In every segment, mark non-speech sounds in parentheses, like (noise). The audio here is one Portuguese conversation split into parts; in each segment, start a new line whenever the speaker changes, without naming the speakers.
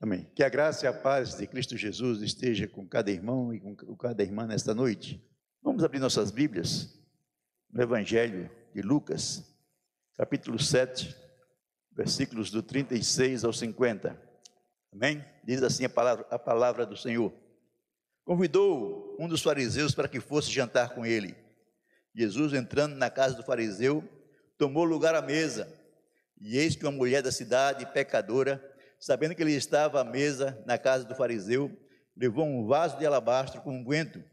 Amém. Que a graça e a paz de Cristo Jesus esteja com cada irmão e com cada irmã nesta noite. Vamos abrir nossas Bíblias no Evangelho de Lucas, capítulo 7, versículos do 36 ao 50. Amém? Diz assim a palavra, a palavra do Senhor. Convidou um dos fariseus para que fosse jantar com ele. Jesus, entrando na casa do fariseu, tomou lugar à mesa. E eis que uma mulher da cidade, pecadora, sabendo que ele estava à mesa na casa do fariseu, levou um vaso de alabastro com unguento, um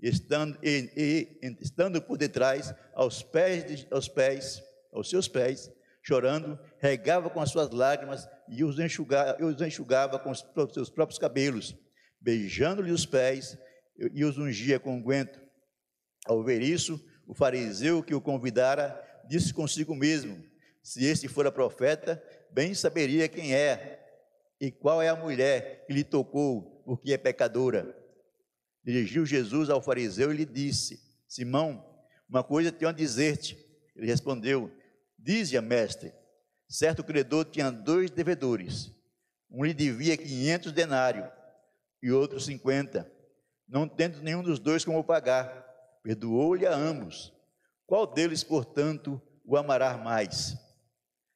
estando, e, e, estando por detrás, aos pés, de, aos pés, aos seus pés, chorando, regava com as suas lágrimas e os enxugava, os enxugava com os seus próprios cabelos, beijando-lhe os pés e os ungia com unguento. Ao ver isso, o fariseu que o convidara disse consigo mesmo: Se este fora profeta, bem saberia quem é e qual é a mulher que lhe tocou, porque é pecadora? Dirigiu Jesus ao fariseu e lhe disse: Simão, uma coisa tenho a dizer-te. Ele respondeu: Dize-a, mestre. Certo credor tinha dois devedores. Um lhe devia quinhentos denários e outro cinquenta. Não tendo nenhum dos dois como pagar, perdoou-lhe a ambos. Qual deles, portanto, o amará mais?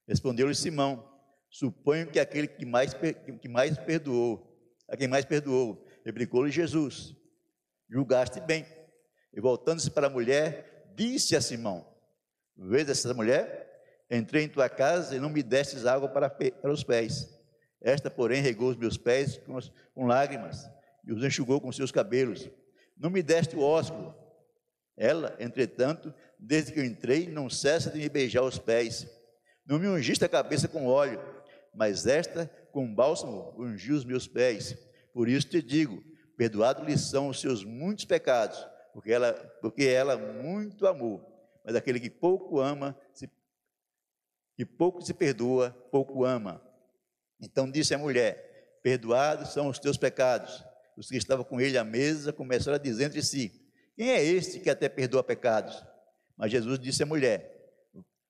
Respondeu-lhe Simão: Suponho que aquele que mais, que mais perdoou, a quem mais perdoou, replicou-lhe Jesus: Julgaste bem. E voltando-se para a mulher, disse a Simão: Vês essa mulher? Entrei em tua casa e não me destes água para, para os pés. Esta, porém, regou os meus pés com, com lágrimas e os enxugou com seus cabelos. Não me deste o ósculo. Ela, entretanto, desde que eu entrei, não cessa de me beijar os pés. Não me ungiste a cabeça com óleo mas esta com bálsamo ungiu os meus pés. Por isso te digo: perdoado-lhe são os seus muitos pecados, porque ela, porque ela muito amou. Mas aquele que pouco ama, se, que pouco se perdoa, pouco ama. Então disse a mulher: Perdoados são os teus pecados. Os que estavam com ele à mesa começaram a dizer entre si: Quem é este que até perdoa pecados? Mas Jesus disse à mulher: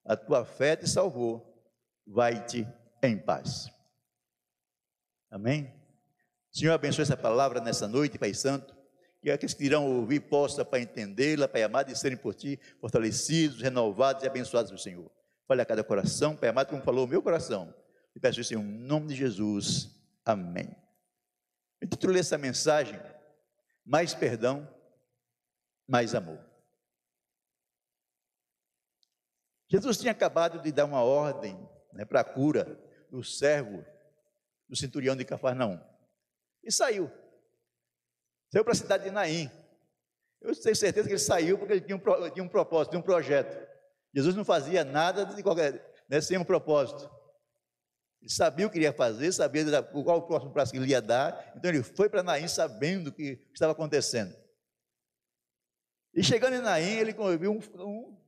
A tua fé te salvou, vai-te em paz. Amém? Senhor, abençoe essa palavra nessa noite, Pai Santo. Que aqueles que irão ouvir possam, para entendê-la, Pai amado, e serem por Ti fortalecidos, renovados e abençoados do Senhor. Fale a cada coração, Pai amado, como falou o meu coração. E peço isso em nome de Jesus. Amém. Eu titulei essa mensagem: Mais perdão, mais amor. Jesus tinha acabado de dar uma ordem né, para a cura do servo do centurião de Cafarnaum. E saiu. Saiu para a cidade de Naim. Eu tenho certeza que ele saiu porque ele tinha um, tinha um propósito, tinha um projeto. Jesus não fazia nada de qualquer, né, sem um propósito. Ele sabia o que iria fazer, sabia qual o próximo passo que ele ia dar. Então ele foi para Naim sabendo o que estava acontecendo. E chegando em Naim, ele viu um, um,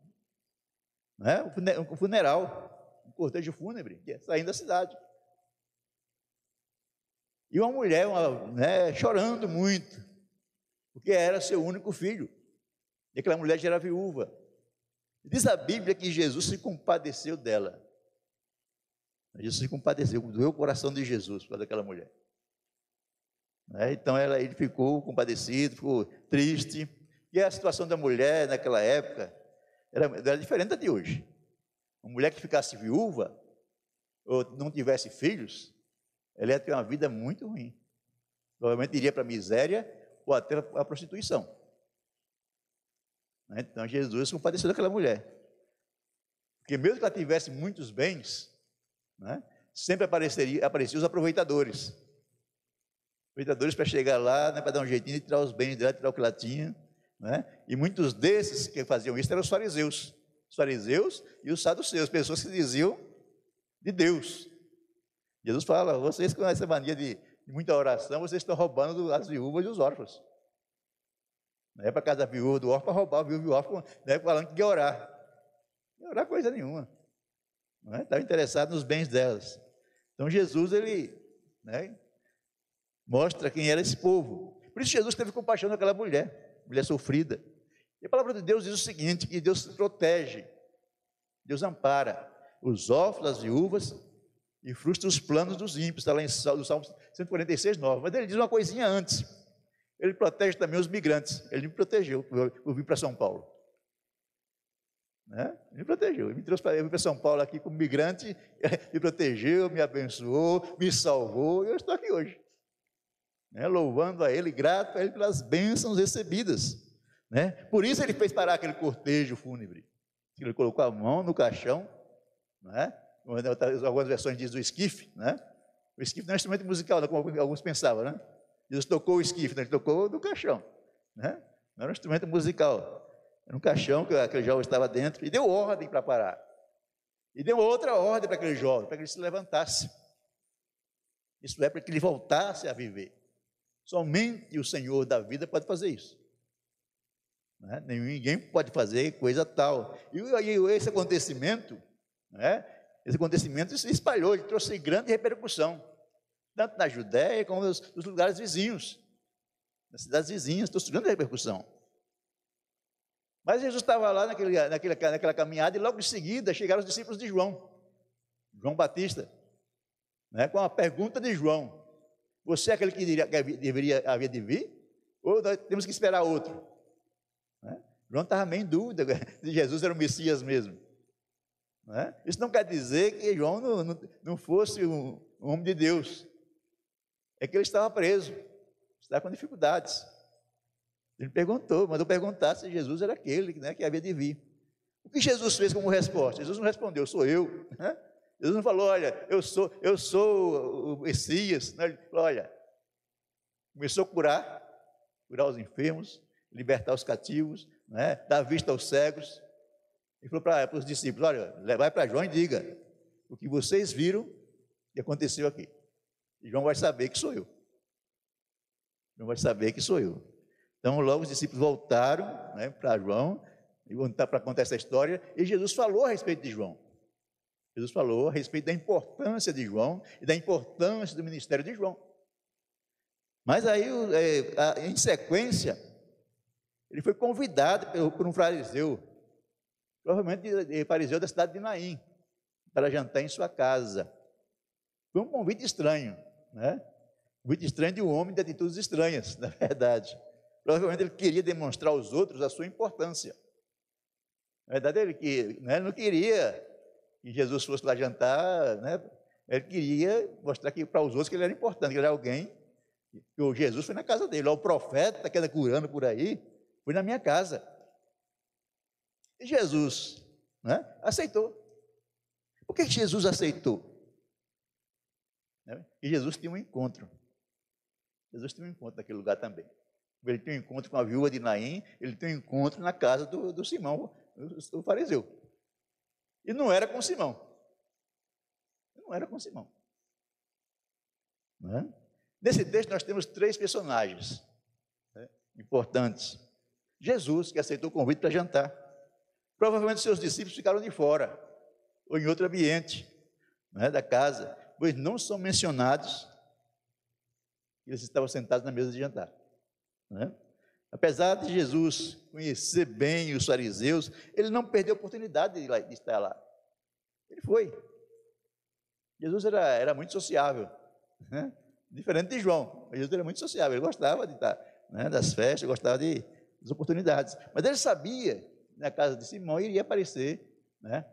né, um funeral cortejo fúnebre, saindo da cidade. E uma mulher uma, né, chorando muito, porque era seu único filho. E aquela mulher já era viúva. Diz a Bíblia que Jesus se compadeceu dela. Jesus se compadeceu, doeu o coração de Jesus para aquela mulher. Né? Então ela, ele ficou compadecido, ficou triste. E a situação da mulher naquela época era, era diferente da de hoje. Uma mulher que ficasse viúva, ou não tivesse filhos, ela ia ter uma vida muito ruim. Provavelmente iria para a miséria ou até a prostituição. Né? Então Jesus compadeceu daquela mulher. Porque mesmo que ela tivesse muitos bens, né, sempre apareceria, apareciam os aproveitadores. Aproveitadores para chegar lá, né, para dar um jeitinho de tirar os bens dela, tirar o que ela tinha. Né? E muitos desses que faziam isso eram os fariseus os fariseus e os saduceus, pessoas que diziam de Deus. Jesus fala: vocês com essa mania de, muita oração, vocês estão roubando as viúvas e os órfãos. Não é para casa da viúva do órfão para roubar a viúva e o órfão, não é falando que orar. Não ia orar coisa nenhuma. Não é? Estava interessado nos bens delas. Então Jesus, ele né, mostra quem era esse povo. Por isso Jesus teve compaixão daquela mulher, mulher sofrida. E a palavra de Deus diz o seguinte: que Deus protege, Deus ampara os órfãos, as viúvas e frustra os planos dos ímpios, está lá em Salmo 146, 9. Mas ele diz uma coisinha antes. Ele protege também os migrantes. Ele me protegeu eu vim para São Paulo. Né? Ele me protegeu. Ele me trouxe para, eu vim para São Paulo aqui como migrante, (laughs) me protegeu, me abençoou, me salvou, e eu estou aqui hoje. Né? Louvando a Ele, grato a Ele pelas bênçãos recebidas. Né? Por isso ele fez parar aquele cortejo fúnebre. Ele colocou a mão no caixão, né? algumas versões dizem o esquife, né? O esquife não é um instrumento musical, como alguns pensavam, né? Jesus tocou o esquife, né? ele tocou no caixão, né? Não era um instrumento musical, era um caixão que aquele jovem estava dentro e deu ordem para parar. E deu outra ordem para aquele jovem, para que ele se levantasse. Isso é para que ele voltasse a viver. Somente o Senhor da vida pode fazer isso. Né? Ninguém pode fazer coisa tal. E aí esse acontecimento, né? esse acontecimento se espalhou, ele trouxe grande repercussão, tanto na Judéia como nos, nos lugares vizinhos, nas cidades vizinhas, trouxe grande repercussão. Mas Jesus estava lá naquele, naquele, naquela caminhada e logo em seguida chegaram os discípulos de João, João Batista, né, com a pergunta de João: Você é aquele que deveria, deveria haver de vir? Ou nós temos que esperar outro? Né? João estava meio em dúvida (laughs) se Jesus era o Messias mesmo. Né? Isso não quer dizer que João não, não, não fosse um, um, homem de Deus. É que ele estava preso, estava com dificuldades. Ele perguntou, mandou perguntar se Jesus era aquele né, que havia de vir. O que Jesus fez como resposta? Jesus não respondeu, sou eu. Né? Jesus não falou, olha, eu sou, eu sou o Messias. Ele falou, olha, começou a curar, curar os enfermos, libertar os cativos, né, dar vista aos cegos, ele falou para os discípulos: olha, vai para João e diga o que vocês viram que aconteceu aqui. E João vai saber que sou eu. João vai saber que sou eu. Então, logo os discípulos voltaram né, para João, e para contar essa história, e Jesus falou a respeito de João. Jesus falou a respeito da importância de João e da importância do ministério de João. Mas aí, é, em sequência, ele foi convidado por um fariseu provavelmente fariseu da cidade de Naim, para jantar em sua casa. Foi um convite estranho, né? Convite estranho de um homem de atitudes estranhas, (laughs) na verdade. Provavelmente ele queria demonstrar aos outros a sua importância. Na verdade, ele, que, né, não queria que Jesus fosse lá jantar, né? ele queria mostrar que para os outros que ele era importante, que ele era alguém, que o Jesus foi na casa dele, o profeta que anda curando por aí, foi na minha casa. E Jesus né, aceitou. Por que Jesus aceitou? E Jesus tinha um encontro. Jesus tinha um encontro naquele lugar também. Ele tem um encontro com a viúva de Naim, ele tem um encontro na casa do, do Simão, o fariseu. E não era com Simão. Não era com Simão. Né? Nesse texto nós temos três personagens né, importantes. Jesus, que aceitou o convite para jantar. Provavelmente seus discípulos ficaram de fora, ou em outro ambiente né, da casa, pois não são mencionados que eles estavam sentados na mesa de jantar. Né? Apesar de Jesus conhecer bem os fariseus, ele não perdeu a oportunidade de, lá, de estar lá. Ele foi. Jesus era, era muito sociável, né? diferente de João. Jesus era muito sociável, ele gostava de estar né, das festas, gostava de, das oportunidades. Mas ele sabia na casa de Simão, iria aparecer né,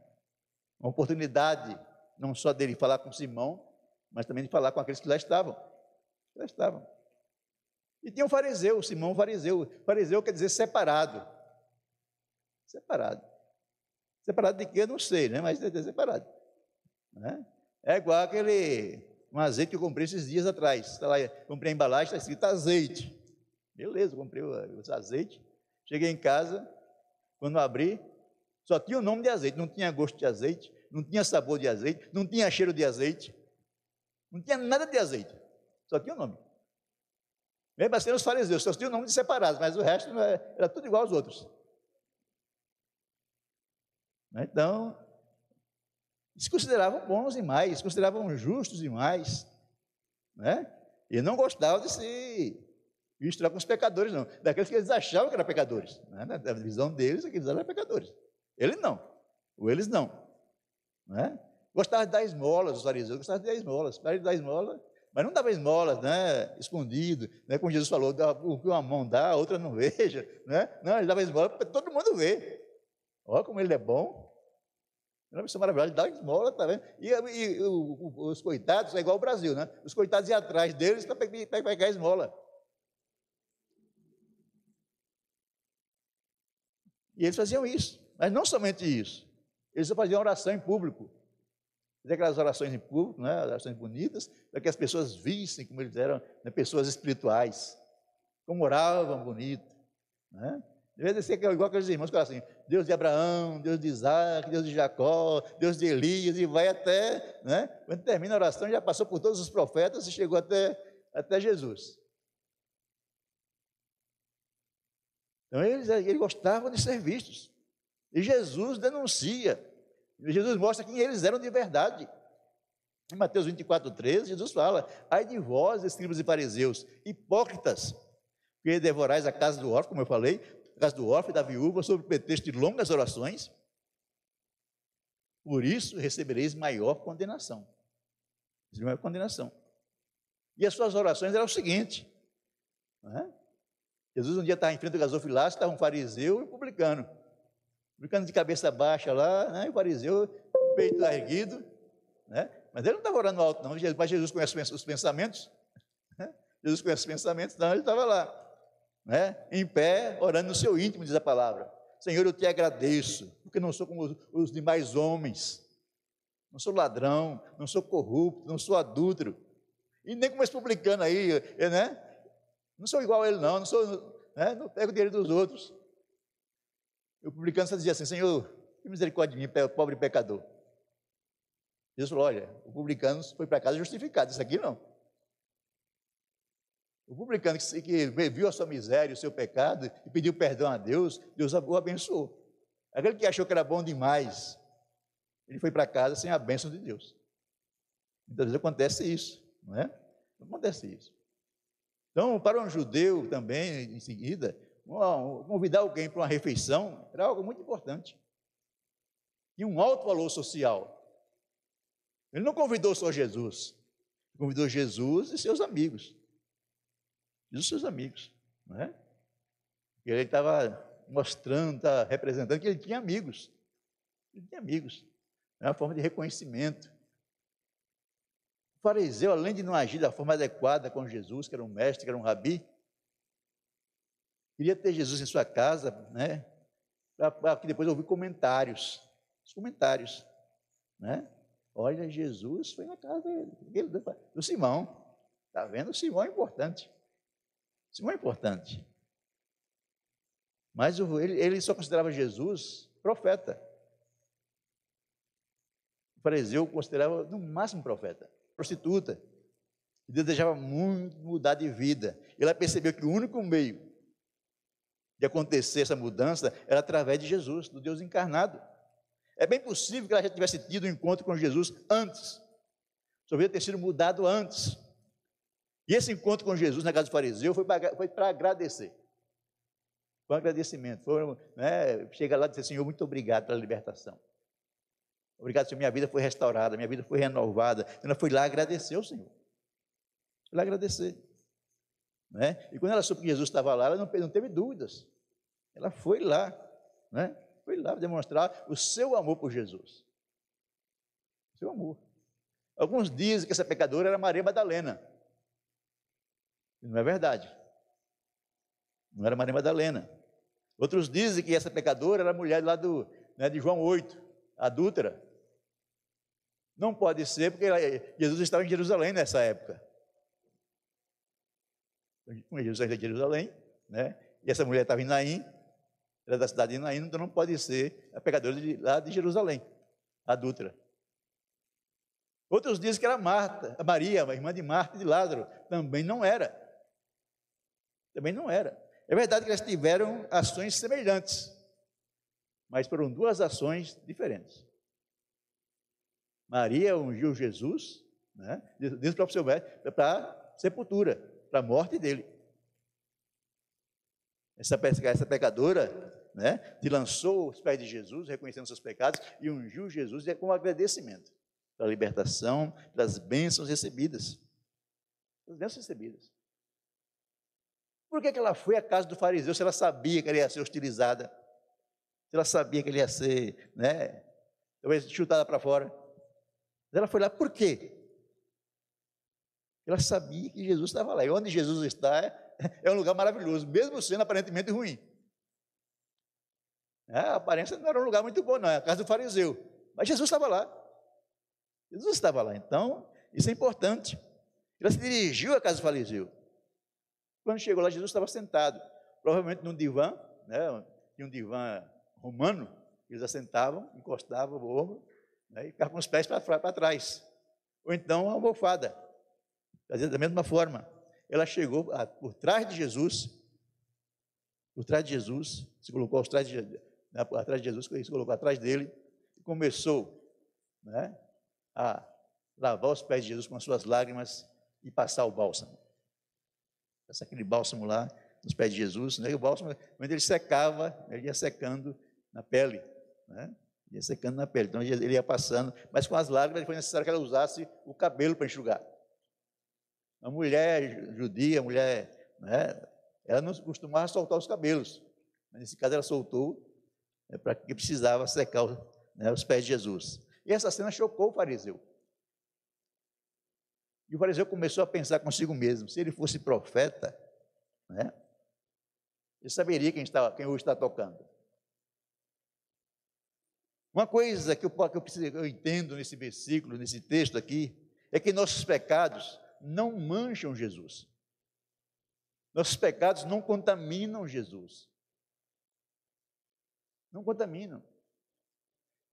uma oportunidade, não só dele falar com Simão, mas também de falar com aqueles que lá estavam. Que lá estavam. E tinha um fariseu, Simão fariseu. Fariseu quer dizer separado. Separado. Separado de quê? Eu não sei, né? mas é separado. Né? É igual aquele um azeite que eu comprei esses dias atrás. Está lá, comprei a embalagem, está escrito azeite. Beleza, comprei o azeite. Cheguei em casa, quando abri, só tinha o nome de azeite, não tinha gosto de azeite, não tinha sabor de azeite, não tinha cheiro de azeite, não tinha nada de azeite, só tinha o nome. Mesmo assim, os fariseus só tinham nomes separados, mas o resto era, era tudo igual aos outros. Então, se consideravam bons demais, se consideravam justos demais, né? E não gostavam de se misturar com os pecadores, não. Daqueles que eles achavam que eram pecadores. Né? Na visão deles, aqueles eram pecadores. Ele não. Ou eles não. Né? Gostava de dar esmolas, os fariseus gostavam de dar esmolas. Para dar esmola, mas não dava esmolas, né, escondido, né, como Jesus falou, o que uma mão dá, a outra não (laughs) veja, né? Não, ele dava esmola para todo mundo ver. Olha como ele é bom. É uma missão maravilhosa, ele dá esmola, tá vendo? E, e, e os coitados, é igual o Brasil, né? Os coitados iam atrás deles para pegar esmola. E eles faziam isso. Mas não somente isso. Eles faziam oração em público aquelas orações em público, né, orações bonitas, para que as pessoas vissem como eles eram né, pessoas espirituais, como oravam bonito. Né? Deve ser igual aqueles irmãos que assim, Deus de Abraão, Deus de Isaac, Deus de Jacó, Deus de Elias, e vai até, né? quando termina a oração, já passou por todos os profetas e chegou até, até Jesus. Então eles, eles gostavam de ser vistos. E Jesus denuncia Jesus mostra quem eles eram de verdade. Em Mateus 24, 13, Jesus fala: Ai de vós, escribas e fariseus, hipócritas, que devorais a casa do órfão, como eu falei, a casa do órfão e da viúva, sob o pretexto de longas orações. Por isso recebereis maior condenação. Maior condenação. E as suas orações eram o seguinte: é? Jesus um dia estava em frente do gasofilácio, estava um fariseu e um publicano brincando de cabeça baixa lá, né? o fariseu, peito erguido, né? mas ele não estava orando alto, não, mas Jesus conhece os pensamentos, né? Jesus conhece os pensamentos, então ele estava lá, né? em pé, orando no seu íntimo, diz a palavra. Senhor, eu te agradeço, porque não sou como os demais homens, não sou ladrão, não sou corrupto, não sou adúltero, e nem como esse publicano aí, né? Não sou igual a ele, não, não sou, né? não pego o dinheiro dos outros. O publicano só dizia assim: Senhor, que misericórdia de mim, pobre pecador. Jesus falou: Olha, o publicano foi para casa justificado, isso aqui não. O publicano que, que viu a sua miséria, o seu pecado e pediu perdão a Deus, Deus o abençoou. Aquele que achou que era bom demais, ele foi para casa sem a bênção de Deus. Muitas vezes acontece isso, não é? Acontece isso. Então, para um judeu também, em seguida, convidar alguém para uma refeição era algo muito importante. E um alto valor social. Ele não convidou só Jesus, convidou Jesus e seus amigos. E os seus amigos, não é? E ele estava mostrando, tá representando que ele tinha amigos. Ele tinha amigos. É uma forma de reconhecimento. Fariseu, além de não agir da forma adequada com Jesus, que era um mestre, que era um rabi, Queria ter Jesus em sua casa, né? Para que depois ouvir comentários. Os comentários, né? Olha, Jesus foi na casa dele, do Simão. Está vendo? O Simão é importante. O Simão é importante. Mas ele, ele só considerava Jesus profeta. O fariseu considerava no máximo profeta, prostituta. E desejava muito mudar de vida. Ele percebeu que o único meio de acontecer essa mudança era através de Jesus, do Deus encarnado. É bem possível que ela já tivesse tido um encontro com Jesus antes. Vida ter sido mudado antes. E esse encontro com Jesus na casa do fariseu foi para, agradecer. Foi um agradecimento. Foi, né, chega lá e dizer, Senhor, muito obrigado pela libertação. Obrigado, Senhor, minha vida foi restaurada, minha vida foi renovada. Ela foi lá agradecer ao Senhor. Foi lá agradecer. Né? E quando ela soube que Jesus estava lá, ela não, não teve dúvidas. Ela foi lá, né? foi lá demonstrar o seu amor por Jesus. Seu amor. Alguns dizem que essa pecadora era Maria Madalena. Não é verdade. Não era Maria Madalena. Outros dizem que essa pecadora era a mulher lá do, né, de João 8, adúltera. Não pode ser, porque Jesus estava em Jerusalém nessa época com Jesus de Jerusalém, né? E essa mulher estava em Naim, era da cidade de Naim, então não pode ser a pecadora de, lá de Jerusalém, adúltera. Outros dizem que era Marta, a Maria, a irmã de Marta e de Lázaro. Também não era. Também não era. É verdade que elas tiveram ações semelhantes, mas foram duas ações diferentes. Maria ungiu Jesus, né, diz o seu mestre, para sepultura para a morte dele. Essa, essa pecadora, né, te lançou os pés de Jesus, reconhecendo seus pecados, e ungiu Jesus com agradecimento. pela libertação, pelas bênçãos recebidas. As bênçãos recebidas. Por que, que ela foi à casa do fariseu se ela sabia que ela ia ser hostilizada? Se ela sabia que ele ia ser, né, talvez chutada para fora. Ela foi lá, por quê? Ela sabia que Jesus estava lá. E onde Jesus está é, é um lugar maravilhoso, mesmo sendo aparentemente ruim. É, a aparência não era um lugar muito bom, não, é a casa do fariseu. Mas Jesus estava lá. Jesus estava lá. Então, isso é importante. Ela se dirigiu à casa do fariseu. Quando chegou lá, Jesus estava sentado, provavelmente num divã, né, tinha um divã romano, eles assentavam, encostavam o ombro né, e ficavam com os pés para trás. Ou então uma almofada. Da mesma forma, ela chegou por trás de Jesus, por trás de Jesus, se colocou atrás de, né, atrás de Jesus, se colocou atrás dele, e começou né, a lavar os pés de Jesus com as suas lágrimas e passar o bálsamo. Passar aquele bálsamo lá nos pés de Jesus, né, e o bálsamo, quando ele secava, ele ia secando na pele, né, ia secando na pele, então ele ia passando, mas com as lágrimas foi necessário que ela usasse o cabelo para enxugar. A mulher judia, a mulher, né, ela não costumava soltar os cabelos, mas nesse caso ela soltou né, para que precisava secar né, os pés de Jesus. E essa cena chocou o fariseu. E o fariseu começou a pensar consigo mesmo: se ele fosse profeta, né, ele saberia quem, está, quem o está tocando. Uma coisa que eu, que eu, preciso, eu entendo nesse versículo, nesse texto aqui, é que nossos pecados não mancham Jesus. Nossos pecados não contaminam Jesus. Não contaminam.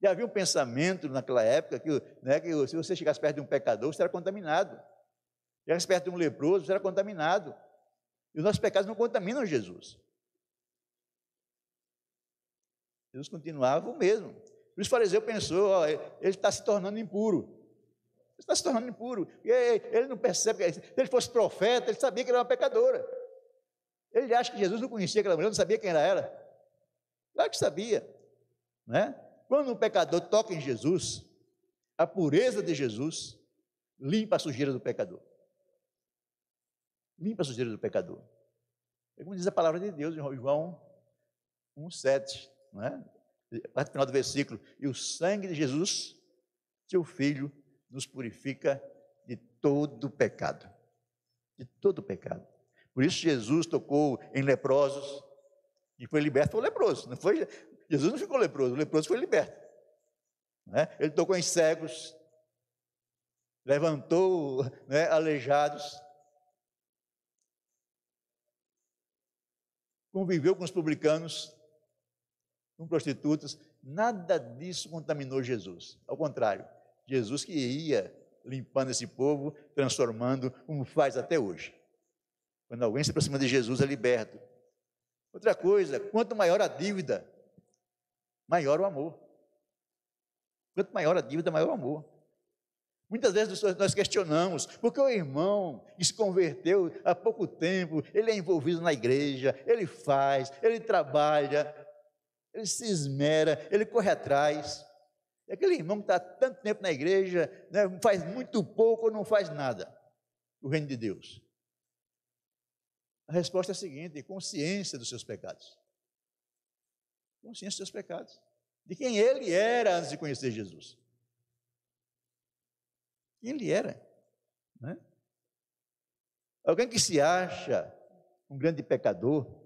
E havia um pensamento naquela época que, né, que se você chegasse perto de um pecador, você era contaminado. Se chegasse perto de um leproso, você era contaminado. E os nossos pecados não contaminam Jesus. Jesus continuava o mesmo. O fariseu pensou, ó, ele está se tornando impuro. Ele está se tornando impuro. E ele não percebe que se ele fosse profeta, ele sabia que era uma pecadora. Ele acha que Jesus não conhecia aquela mulher, não sabia quem era ela. Claro que sabia. Né? Quando um pecador toca em Jesus, a pureza de Jesus limpa a sujeira do pecador. Limpa a sujeira do pecador. É como diz a palavra de Deus em João 1,7, não é? Parte final do versículo. E o sangue de Jesus, seu Filho, nos purifica de todo pecado. De todo pecado. Por isso Jesus tocou em leprosos e foi liberto, o leproso. Não foi, Jesus não ficou leproso, o leproso foi liberto. Né? Ele tocou em cegos, levantou né, aleijados, conviveu com os publicanos, com prostitutas, nada disso contaminou Jesus. Ao contrário, Jesus que ia limpando esse povo, transformando, como faz até hoje. Quando alguém se aproxima de Jesus, é liberto. Outra coisa, quanto maior a dívida, maior o amor. Quanto maior a dívida, maior o amor. Muitas vezes nós questionamos, porque o irmão que se converteu há pouco tempo, ele é envolvido na igreja, ele faz, ele trabalha, ele se esmera, ele corre atrás. E aquele irmão que está tanto tempo na igreja, né, faz muito pouco ou não faz nada. O reino de Deus. A resposta é a seguinte: consciência dos seus pecados. Consciência dos seus pecados. De quem ele era antes de conhecer Jesus. Quem ele era. Né? Alguém que se acha um grande pecador,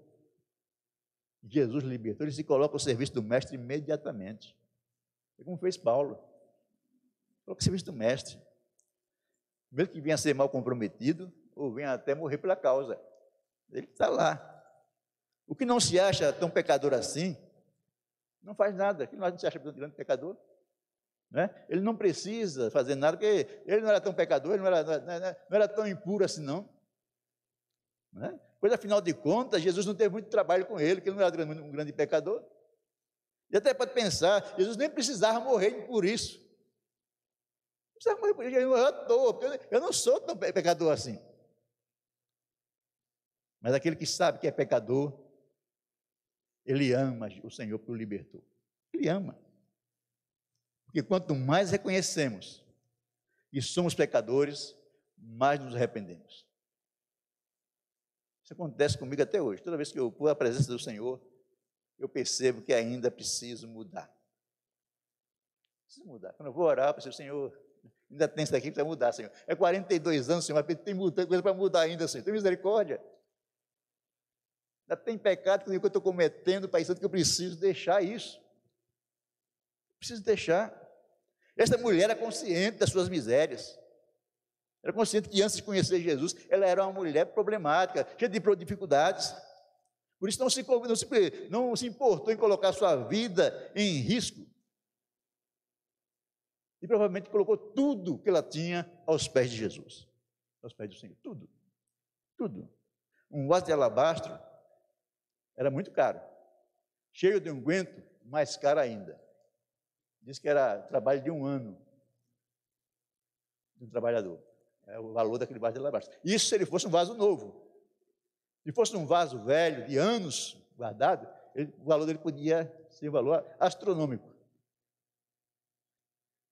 Jesus libertou, ele se coloca ao serviço do mestre imediatamente. É como fez Paulo. Coloca ao serviço do mestre. Mesmo que venha a ser mal comprometido, ou venha até morrer pela causa. Ele está lá. O que não se acha tão pecador assim, não faz nada. Que nós não se acha tão grande pecador. Né? Ele não precisa fazer nada, porque ele não era tão pecador, ele não era, não era, não era tão impuro assim, não. Né? Pois, afinal de contas, Jesus não teve muito trabalho com ele, que ele não era um grande pecador. E até pode pensar, Jesus nem precisava morrer por isso. Não precisava morrer por isso, ele morreu à toa, porque eu não sou tão pecador assim. Mas aquele que sabe que é pecador, ele ama o Senhor porque o libertou. Ele ama. Porque quanto mais reconhecemos que somos pecadores, mais nos arrependemos. Isso acontece comigo até hoje. Toda vez que eu vou à presença do Senhor, eu percebo que ainda preciso mudar. Preciso mudar. Quando eu vou orar, eu penso, Senhor, ainda tem isso daqui para mudar, Senhor. É 42 anos, Senhor, mas tem muita coisa para mudar ainda, Senhor. Tem misericórdia. Ainda tem pecado que eu estou cometendo, Pai Santo, que eu preciso deixar isso. Preciso deixar. Esta mulher era consciente das suas misérias. Era consciente que antes de conhecer Jesus, ela era uma mulher problemática, cheia de dificuldades. Por isso não se, não se, não se importou em colocar sua vida em risco. E provavelmente colocou tudo que ela tinha aos pés de Jesus. Aos pés do Senhor. Tudo. Tudo. Um vaso de alabastro era muito caro. Cheio de unguento, mais caro ainda. Diz que era trabalho de um ano de um trabalhador. É o valor daquele vaso de alabastro. Isso se ele fosse um vaso novo. Se fosse um vaso velho, de anos guardado, ele, o valor dele podia ser um valor astronômico.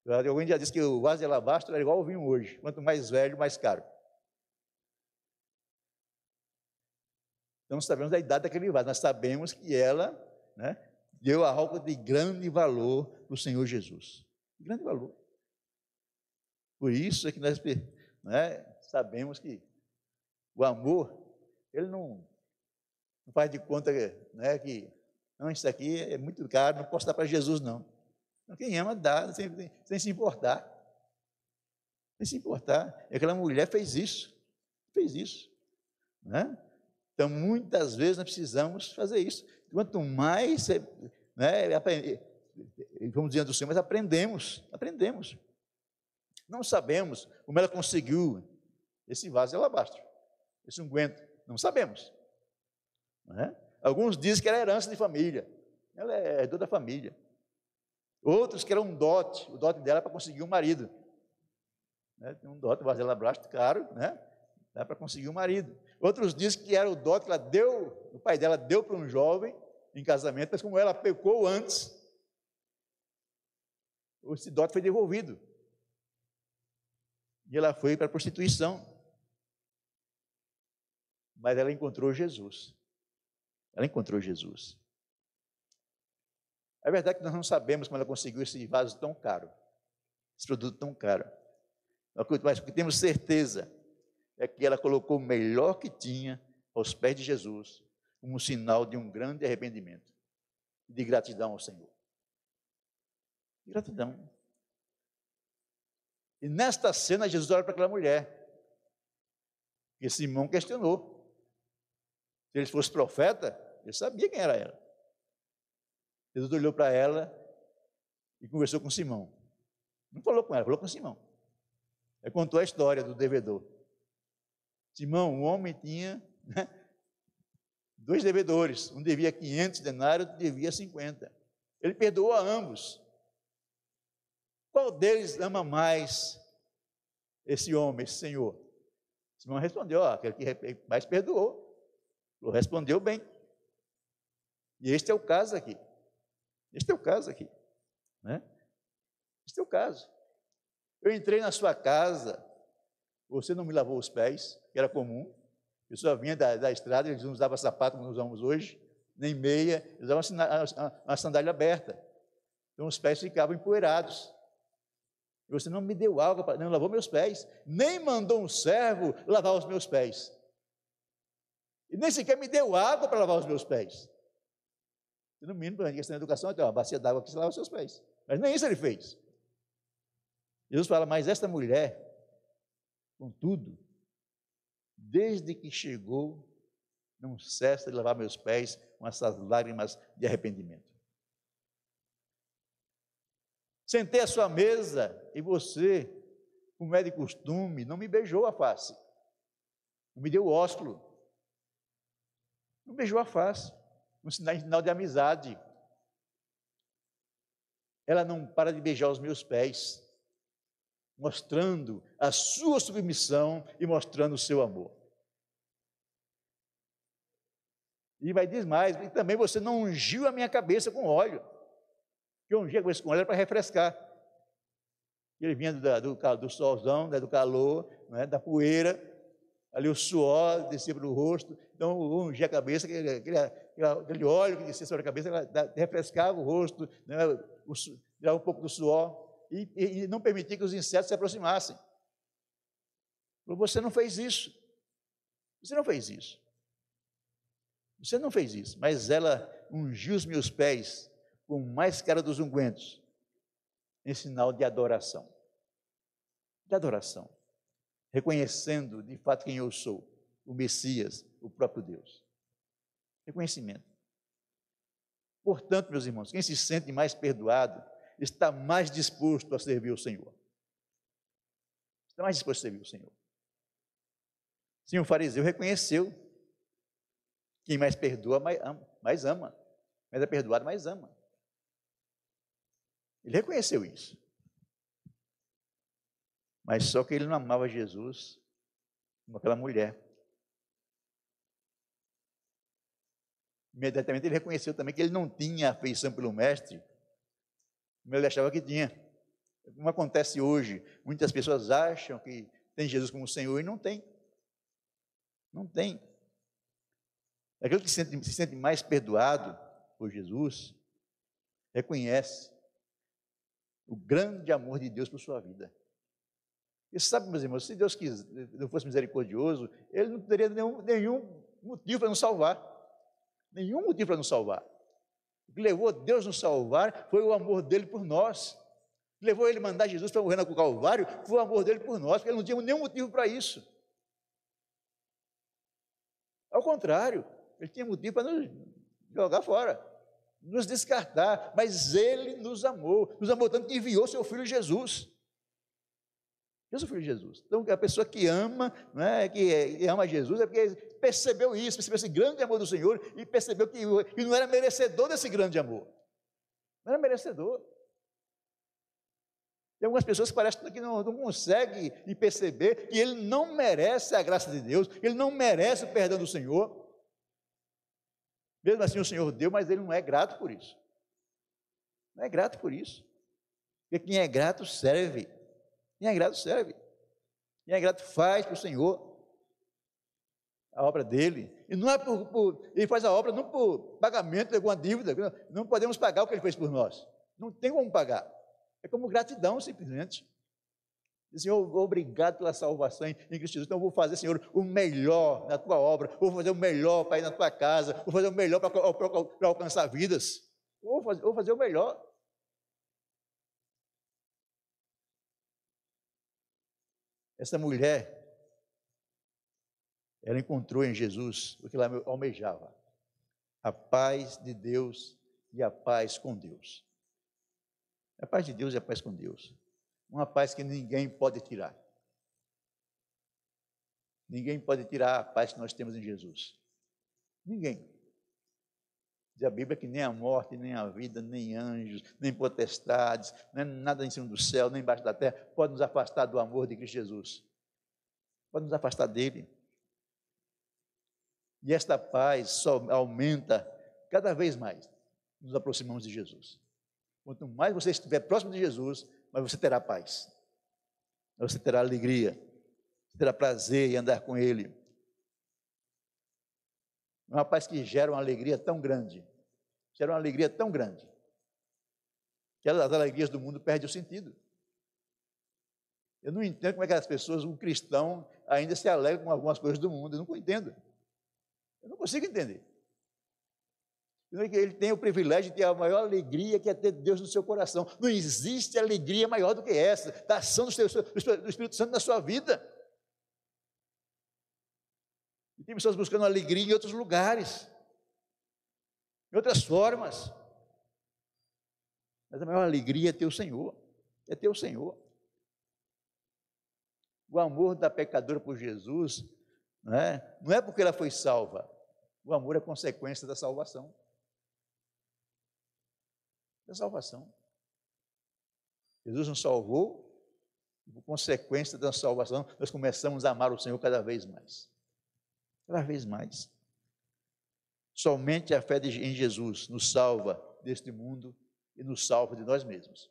Alguém já disse que o vaso de alabastro era igual ao vinho hoje. Quanto mais velho, mais caro. Então, sabemos da idade daquele vaso. Nós sabemos que ela né, deu algo de grande valor para o Senhor Jesus. Grande valor. Por isso é que nós né, sabemos que o amor, ele não, não faz de conta né, que não, isso aqui é muito caro, não posso dar para Jesus, não. Quem ama dá, sem, sem se importar. Sem se importar. E aquela mulher fez isso. Fez isso. Né? Então, muitas vezes nós precisamos fazer isso. Quanto mais, né, vamos dizer do Senhor, mas aprendemos, aprendemos. Não sabemos como ela conseguiu esse vaso de alabastro, esse unguento. Não sabemos. Né? Alguns dizem que era herança de família. Ela é herdou da família. Outros que era um dote, o dote dela é para conseguir um marido. Né? Um dote, vaso de alabastro caro, né? Dá para conseguir um marido. Outros dizem que era o dote que ela deu, o pai dela deu para um jovem em casamento, mas como ela pecou antes, esse dote foi devolvido. E ela foi para a prostituição. Mas ela encontrou Jesus. Ela encontrou Jesus. É verdade que nós não sabemos como ela conseguiu esse vaso tão caro, esse produto tão caro. Mas o que temos certeza é que ela colocou o melhor que tinha aos pés de Jesus, como sinal de um grande arrependimento e de gratidão ao Senhor. Gratidão. E nesta cena, Jesus olha para aquela mulher. E Simão questionou. Se ele fosse profeta, ele sabia quem era ela. Jesus olhou para ela e conversou com Simão. Não falou com ela, falou com Simão. Ele contou a história do devedor. Simão, o homem tinha né, dois devedores. Um devia 500 denários, outro devia 50. Ele perdoou a ambos. Qual deles ama mais esse homem, esse senhor? Simão respondeu: ó, aquele que mais perdoou. Respondeu bem. E este é o caso aqui. Este é o caso aqui. Né? Este é o caso. Eu entrei na sua casa, você não me lavou os pés, que era comum. A pessoa vinha da, da estrada, eles não usavam sapato como nós usamos hoje, nem meia, eles usavam uma, uma sandália aberta. Então os pés ficavam empoeirados. E você não me deu água, não lavou meus pés, nem mandou um servo lavar os meus pés. E nem sequer me deu água para lavar os meus pés. No mínimo, para a questão da educação, tem uma bacia d'água que se lava os seus pés. Mas nem isso ele fez. Jesus fala, mas esta mulher, contudo, desde que chegou, não cessa de lavar meus pés com essas lágrimas de arrependimento. Sentei à sua mesa e você, como é de costume, não me beijou a face, não me deu o ósculo, não beijou a face, um sinal de amizade. Ela não para de beijar os meus pés, mostrando a sua submissão e mostrando o seu amor. E vai dizer mais, e também você não ungiu a minha cabeça com óleo. Que eu ungi a cabeça com óleo era para refrescar. Ele vinha do, do, do solzão, né, do calor, né, da poeira, ali o suor descia para o rosto, então ungia a cabeça, aquele, aquele, aquele óleo que descia sobre a cabeça, refrescava o rosto, né, o, tirava um pouco do suor, e, e não permitia que os insetos se aproximassem. Você não fez isso. Você não fez isso. Você não fez isso, mas ela ungiu os meus pés com mais cara dos ungüentos, em sinal de adoração. De adoração. Reconhecendo de fato quem eu sou, o Messias, o próprio Deus. Reconhecimento. Portanto, meus irmãos, quem se sente mais perdoado está mais disposto a servir o Senhor. Está mais disposto a servir o Senhor. Sim, o fariseu reconheceu. Quem mais perdoa, mais ama. Mais ama. Mais é perdoado, mais ama. Ele reconheceu isso. Mas só que ele não amava Jesus como aquela mulher. Imediatamente ele reconheceu também que ele não tinha afeição pelo mestre, como ele achava que tinha. Como acontece hoje, muitas pessoas acham que tem Jesus como Senhor e não tem. Não tem. Aquele que se sente, se sente mais perdoado por Jesus, reconhece o grande amor de Deus por sua vida. E sabe, meus irmãos, se Deus quis, não fosse misericordioso, Ele não teria nenhum, nenhum motivo para nos salvar. Nenhum motivo para nos salvar. O que levou Deus nos salvar foi o amor dele por nós. O que levou ele a mandar Jesus para morrer no Calvário foi o amor dele por nós, porque ele não tinha nenhum motivo para isso. Ao contrário, ele tinha motivo para nos jogar fora, nos descartar, mas ele nos amou, nos amou tanto que enviou seu filho Jesus. seu filho Jesus. Então, a pessoa que ama, né, que ama Jesus, é porque percebeu isso, percebeu esse grande amor do Senhor e percebeu que, que não era merecedor desse grande amor. Não era merecedor. Tem algumas pessoas que parecem que não, não conseguem perceber que ele não merece a graça de Deus, ele não merece o perdão do Senhor. Mesmo assim o Senhor deu, mas ele não é grato por isso. Não é grato por isso. Porque quem é grato serve. Quem é grato serve. Quem é grato faz para o Senhor a obra dele. E não é por, por, Ele faz a obra não por pagamento de alguma dívida. Não podemos pagar o que ele fez por nós. Não tem como pagar. É como gratidão, simplesmente. Senhor, obrigado pela salvação em Cristo Jesus. Então, eu vou fazer, Senhor, o melhor na tua obra. Vou fazer o melhor para ir na tua casa. Vou fazer o melhor para, para, para alcançar vidas. Vou fazer, vou fazer o melhor. Essa mulher, ela encontrou em Jesus o que ela almejava: a paz de Deus e a paz com Deus. A paz de Deus é a paz com Deus. Uma paz que ninguém pode tirar. Ninguém pode tirar a paz que nós temos em Jesus. Ninguém. Diz a Bíblia que nem a morte, nem a vida, nem anjos, nem potestades, nem nada em cima do céu, nem embaixo da terra, pode nos afastar do amor de Cristo Jesus. Pode nos afastar dele. E esta paz só aumenta cada vez mais. Nos aproximamos de Jesus. Quanto mais você estiver próximo de Jesus, mais você terá paz. Você terá alegria. Você terá prazer em andar com Ele. Uma paz que gera uma alegria tão grande. Gera uma alegria tão grande. Que as alegrias do mundo perdem o sentido. Eu não entendo como é que as pessoas, um cristão, ainda se alegra com algumas coisas do mundo. Eu não entendo. Eu não consigo entender. Ele tem o privilégio de ter a maior alegria que é ter Deus no seu coração. Não existe alegria maior do que essa, da ação do Espírito Santo na sua vida. E tem pessoas buscando alegria em outros lugares, em outras formas. Mas a maior alegria é ter o Senhor, é ter o Senhor. O amor da pecadora por Jesus não é, não é porque ela foi salva, o amor é consequência da salvação da salvação. Jesus nos salvou, e por consequência da salvação, nós começamos a amar o Senhor cada vez mais. Cada vez mais. Somente a fé em Jesus nos salva deste mundo e nos salva de nós mesmos.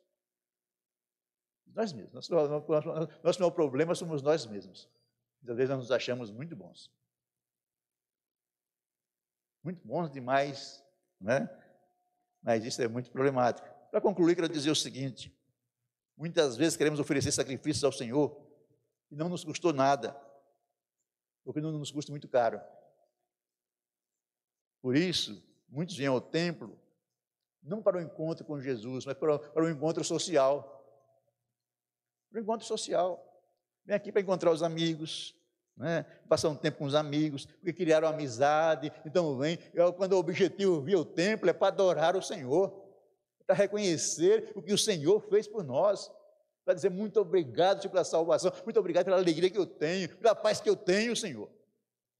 Nós mesmos. Nosso, nosso, nosso maior problema somos nós mesmos. Às vezes nós nos achamos muito bons. Muito bons demais, né? Mas isso é muito problemático. Para concluir, quero dizer o seguinte: muitas vezes queremos oferecer sacrifícios ao Senhor e não nos custou nada, porque não nos custa muito caro. Por isso, muitos vêm ao templo não para o encontro com Jesus, mas para, para o encontro social. Para o encontro social. Vem aqui para encontrar os amigos, né? passar um tempo com os amigos, porque criaram amizade. Então vem, eu, quando o objetivo vir o templo é para adorar o Senhor, para reconhecer o que o Senhor fez por nós, para dizer muito obrigado pela salvação, muito obrigado pela alegria que eu tenho, pela paz que eu tenho, Senhor.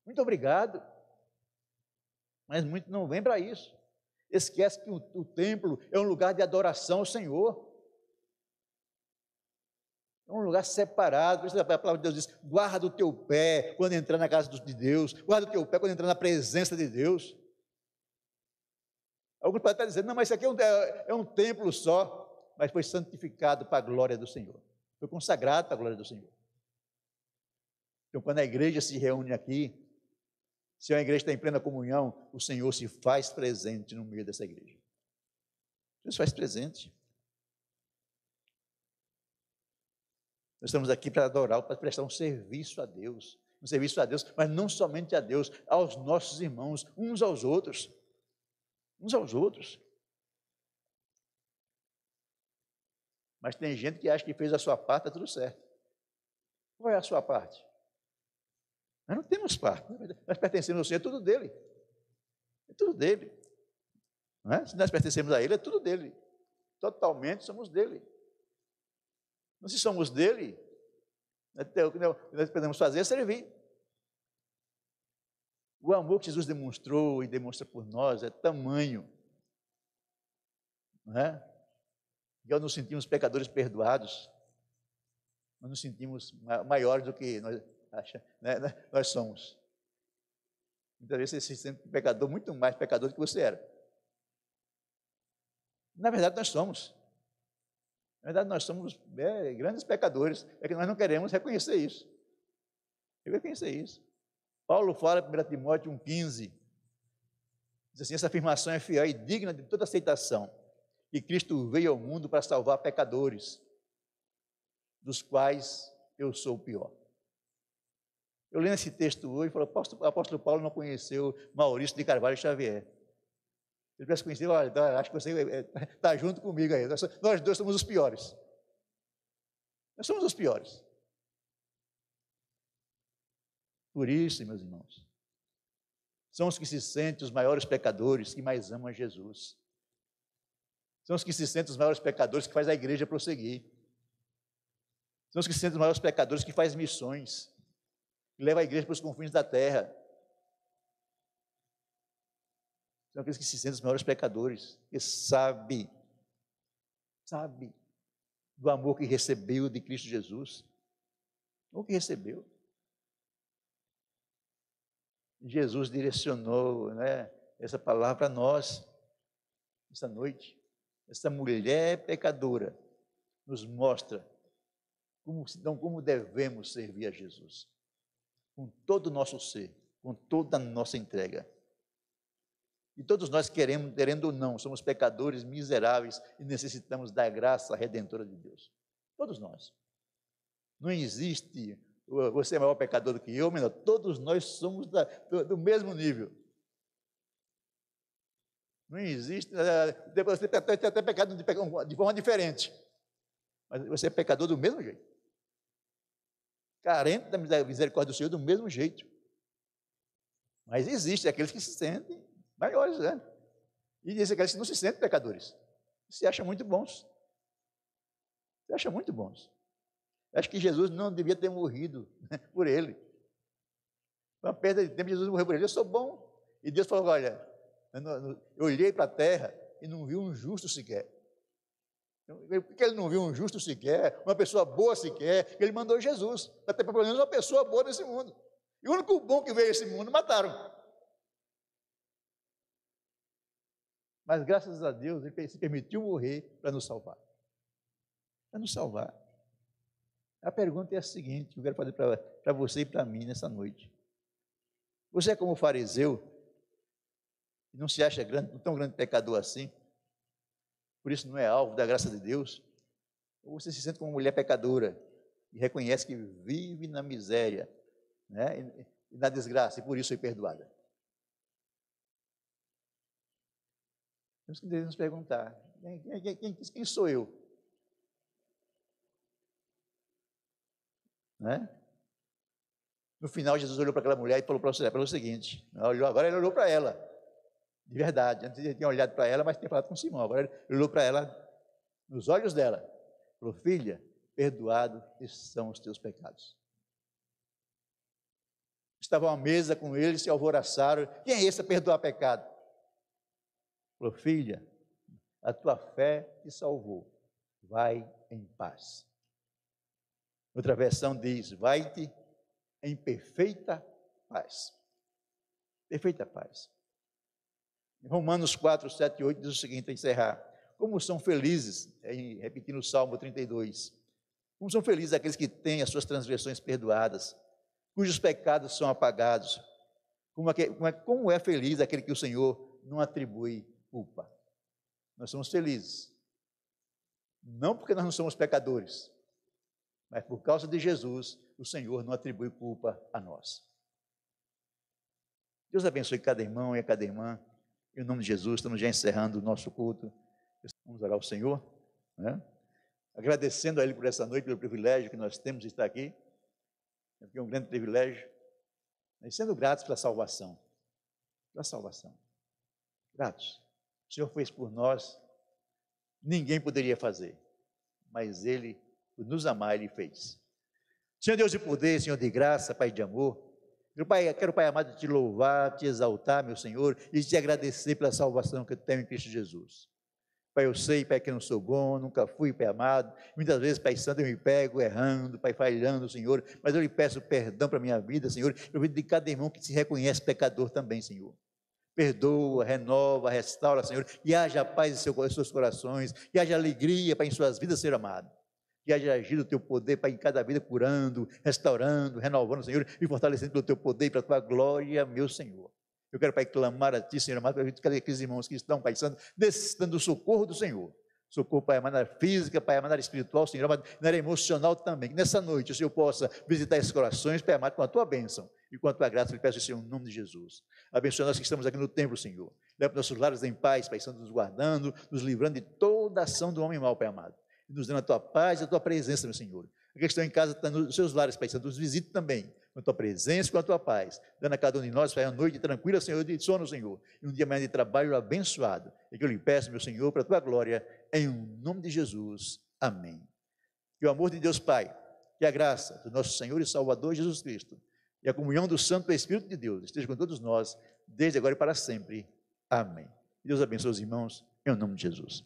Muito obrigado. Mas muito não vem para isso. Esquece que o, o templo é um lugar de adoração ao Senhor. É um lugar separado, por isso a palavra de Deus diz: guarda o teu pé quando entrar na casa de Deus, guarda o teu pé quando entrar na presença de Deus. Alguns podem estar dizendo, não, mas isso aqui é um, é, é um templo só, mas foi santificado para a glória do Senhor, foi consagrado para a glória do Senhor. Então, quando a igreja se reúne aqui, se a igreja está em plena comunhão, o Senhor se faz presente no meio dessa igreja. Se faz presente. Nós estamos aqui para adorar, para prestar um serviço a Deus. Um serviço a Deus, mas não somente a Deus, aos nossos irmãos, uns aos outros. Uns aos outros. Mas tem gente que acha que fez a sua parte, está tudo certo. Qual é a sua parte? Nós não temos parte. Nós pertencemos ao Senhor, é tudo dele. É tudo dele. É? Se nós pertencemos a Ele, é tudo dele. Totalmente somos dele. Se somos dele, o que nós podemos fazer é servir. O amor que Jesus demonstrou e demonstra por nós é tamanho. Não é? Ao nos sentimos pecadores perdoados, nós nos sentimos maiores do que nós, acha, né, né? nós somos. Muitas vezes você se sente pecador, muito mais pecador do que você era. Na verdade, nós somos. Na verdade, nós somos é, grandes pecadores, é que nós não queremos reconhecer isso. Reconhecer isso. Paulo fala em 1 Timóteo 1,15, diz assim, essa afirmação é fiel e digna de toda aceitação, que Cristo veio ao mundo para salvar pecadores, dos quais eu sou o pior. Eu lendo esse texto hoje, falo, o apóstolo Paulo não conheceu Maurício de Carvalho Xavier. Ele tivesse conhecido, olha, tá, acho que você está é, (laughs) junto comigo aí. Nós, nós dois somos os piores. Nós somos os piores. Por isso, meus irmãos, são os que se sentem os maiores pecadores que mais amam a Jesus. São os que se sentem os maiores pecadores que faz a igreja prosseguir. São os que se sentem os maiores pecadores que faz missões, que leva a igreja para os confins da terra. São aqueles que se sentem os maiores pecadores, que sabe, sabe do amor que recebeu de Cristo Jesus. O que recebeu. Jesus direcionou né, essa palavra para nós, esta noite. Essa mulher pecadora nos mostra como, então, como devemos servir a Jesus. Com todo o nosso ser, com toda a nossa entrega. E todos nós queremos, querendo ou não, somos pecadores miseráveis e necessitamos da graça redentora de Deus. Todos nós. Não existe você é maior pecador do que eu, menor. Todos nós somos da, do, do, mesmo nível. Não existe. Eh, você tem até pecado de, de forma diferente. Mas você é pecador do mesmo jeito. Carente da misericórdia do Senhor do mesmo jeito. Mas existem aqueles que se sentem maiores, né? E diz que não se sentem pecadores. Se acham muito bons. Se acham muito bons. Acho que Jesus não devia ter morrido né, por ele. Uma perda de tempo, Jesus morreu por ele. Eu sou bom. E Deus falou: olha, eu olhei para a terra e não vi um justo sequer. Porque ele não viu um justo sequer, uma pessoa boa sequer, ele mandou Jesus, ter pelo menos uma pessoa boa nesse mundo. E o único bom que veio a esse mundo, mataram. Mas graças a Deus, ele se permitiu morrer para nos salvar. Para nos salvar. A pergunta é a seguinte: que eu quero fazer para você e para mim nessa noite. Você é como fariseu, e não se acha grande, tão grande pecador assim, por isso não é alvo da graça de Deus? Ou você se sente como uma mulher pecadora e reconhece que vive na miséria né, e na desgraça e por isso foi perdoada? Temos que nos perguntar: quem, quem, quem, quem sou eu? Né? No final, Jesus olhou para aquela mulher e falou para ela o seguinte: agora ele olhou para ela, de verdade. Antes ele tinha olhado para ela, mas tinha falado com Simão. Agora ele olhou para ela, nos olhos dela, falou: Filha, perdoado são os teus pecados. Estavam à mesa com ele, se alvoraçaram. Quem é esse a perdoar pecado? Falou: Filha, a tua fé te salvou. Vai em paz. Outra versão diz: Vai-te em perfeita paz. Perfeita paz. Romanos 4, 7 e 8 diz o seguinte, a encerrar. Como são felizes, repetindo o Salmo 32, como são felizes aqueles que têm as suas transgressões perdoadas, cujos pecados são apagados. Como é, como é feliz aquele que o Senhor não atribui culpa. Nós somos felizes. Não porque nós não somos pecadores, mas por causa de Jesus, o Senhor não atribui culpa a nós. Deus abençoe cada irmão e cada irmã. Em nome de Jesus, estamos já encerrando o nosso culto. Vamos orar ao Senhor, né? agradecendo a Ele por essa noite, pelo privilégio que nós temos de estar aqui. É um grande privilégio. E sendo gratos pela salvação. Pela salvação. Gratos. Senhor fez por nós, ninguém poderia fazer, mas Ele, por nos amar, Ele fez. Senhor Deus de poder, Senhor de graça, Pai de amor, meu Pai, quero, Pai amado, te louvar, te exaltar, meu Senhor, e te agradecer pela salvação que eu tenho em Cristo Jesus. Pai, eu sei, Pai, que não sou bom, nunca fui, Pai amado. Muitas vezes, Pai Santo, eu me pego errando, Pai, falhando, Senhor. Mas eu lhe peço perdão para a minha vida, Senhor. Eu vida de cada irmão que se reconhece pecador também, Senhor. Perdoa, renova, restaura, Senhor. E haja paz em seus corações. E haja alegria, Pai, em suas vidas, ser amado que haja agido o teu poder, Pai, em cada vida, curando, restaurando, renovando, Senhor, e fortalecendo pelo teu poder e pela tua glória, meu Senhor. Eu quero, Pai, clamar a Ti, Senhor amado, para aqueles irmãos que estão, Pai Santo, necessitando do socorro do Senhor. Socorro, Pai, na área física, Pai, na área espiritual, Senhor, amado, na área emocional também. Que nessa noite o Senhor possa visitar esses corações, Pai amado, com a Tua bênção e com a Tua graça. Eu peço, Senhor, em nome de Jesus. Abençoe nós que estamos aqui no templo, Senhor. Leva nossos lares em paz, Pai Santo, nos guardando, nos livrando de toda ação do homem mau, Pai amado e nos dando a tua paz e a tua presença, meu Senhor. A questão em casa está nos seus lares, Pai Santo, nos visite também, com a tua presença e com a tua paz, dando a cada um de nós, Pai, uma noite tranquila, Senhor, de sono, Senhor, e um dia amanhã de trabalho abençoado. E que eu lhe peço, meu Senhor, para a tua glória, em nome de Jesus. Amém. Que o amor de Deus Pai, que a graça do nosso Senhor e Salvador Jesus Cristo, e a comunhão do Santo Espírito de Deus esteja com todos nós, desde agora e para sempre. Amém. Deus abençoe os irmãos, em nome de Jesus.